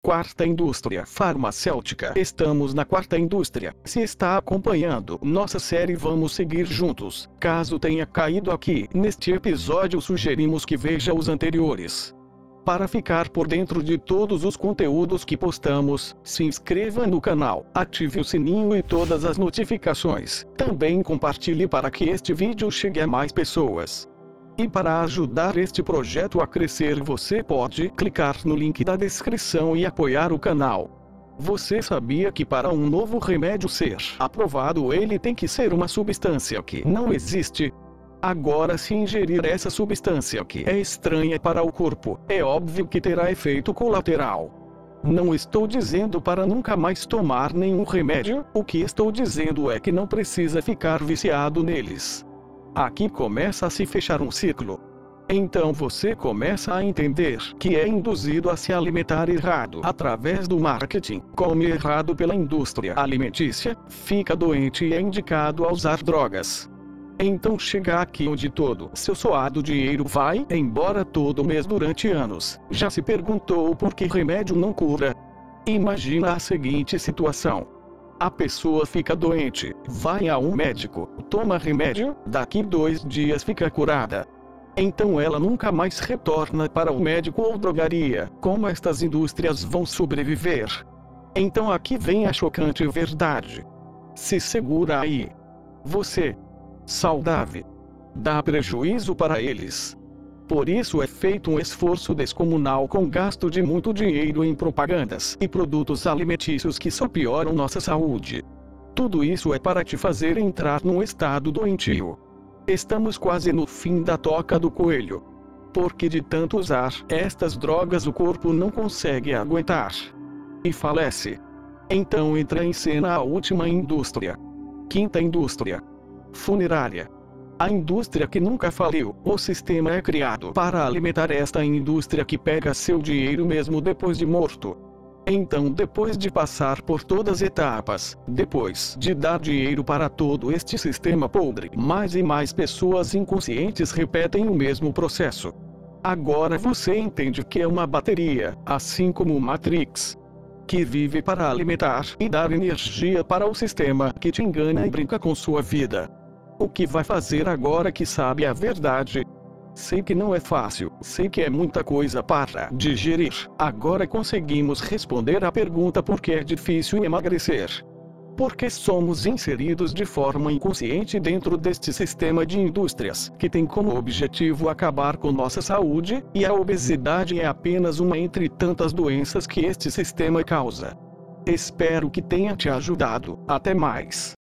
Quarta indústria farmacêutica. Estamos na quarta indústria. Se está acompanhando nossa série, vamos seguir juntos. Caso tenha caído aqui neste episódio, sugerimos que veja os anteriores. Para ficar por dentro de todos os conteúdos que postamos, se inscreva no canal, ative o sininho e todas as notificações. Também compartilhe para que este vídeo chegue a mais pessoas. E para ajudar este projeto a crescer, você pode clicar no link da descrição e apoiar o canal. Você sabia que para um novo remédio ser aprovado, ele tem que ser uma substância que não existe? Agora, se ingerir essa substância que é estranha para o corpo, é óbvio que terá efeito colateral. Não estou dizendo para nunca mais tomar nenhum remédio, o que estou dizendo é que não precisa ficar viciado neles. Aqui começa a se fechar um ciclo. Então você começa a entender que é induzido a se alimentar errado através do marketing, come errado pela indústria alimentícia, fica doente e é indicado a usar drogas. Então chega aqui onde todo seu suado dinheiro vai embora todo mês durante anos. Já se perguntou por que remédio não cura? Imagina a seguinte situação. A pessoa fica doente, vai a um médico, toma remédio, daqui dois dias fica curada. Então ela nunca mais retorna para o médico ou drogaria. Como estas indústrias vão sobreviver? Então aqui vem a chocante verdade. Se segura aí. Você, saudável, dá prejuízo para eles. Por isso é feito um esforço descomunal com gasto de muito dinheiro em propagandas e produtos alimentícios que só pioram nossa saúde. Tudo isso é para te fazer entrar num estado doentio. Estamos quase no fim da toca do coelho. Porque de tanto usar estas drogas o corpo não consegue aguentar. E falece. Então entra em cena a última indústria. Quinta indústria. Funerária. A indústria que nunca faliu. O sistema é criado para alimentar esta indústria que pega seu dinheiro mesmo depois de morto. Então, depois de passar por todas as etapas, depois de dar dinheiro para todo este sistema podre, mais e mais pessoas inconscientes repetem o mesmo processo. Agora você entende que é uma bateria, assim como Matrix, que vive para alimentar e dar energia para o sistema que te engana e brinca com sua vida. O que vai fazer agora que sabe a verdade? Sei que não é fácil, sei que é muita coisa para digerir. Agora conseguimos responder à pergunta por que é difícil emagrecer. Porque somos inseridos de forma inconsciente dentro deste sistema de indústrias, que tem como objetivo acabar com nossa saúde, e a obesidade é apenas uma entre tantas doenças que este sistema causa. Espero que tenha te ajudado. Até mais.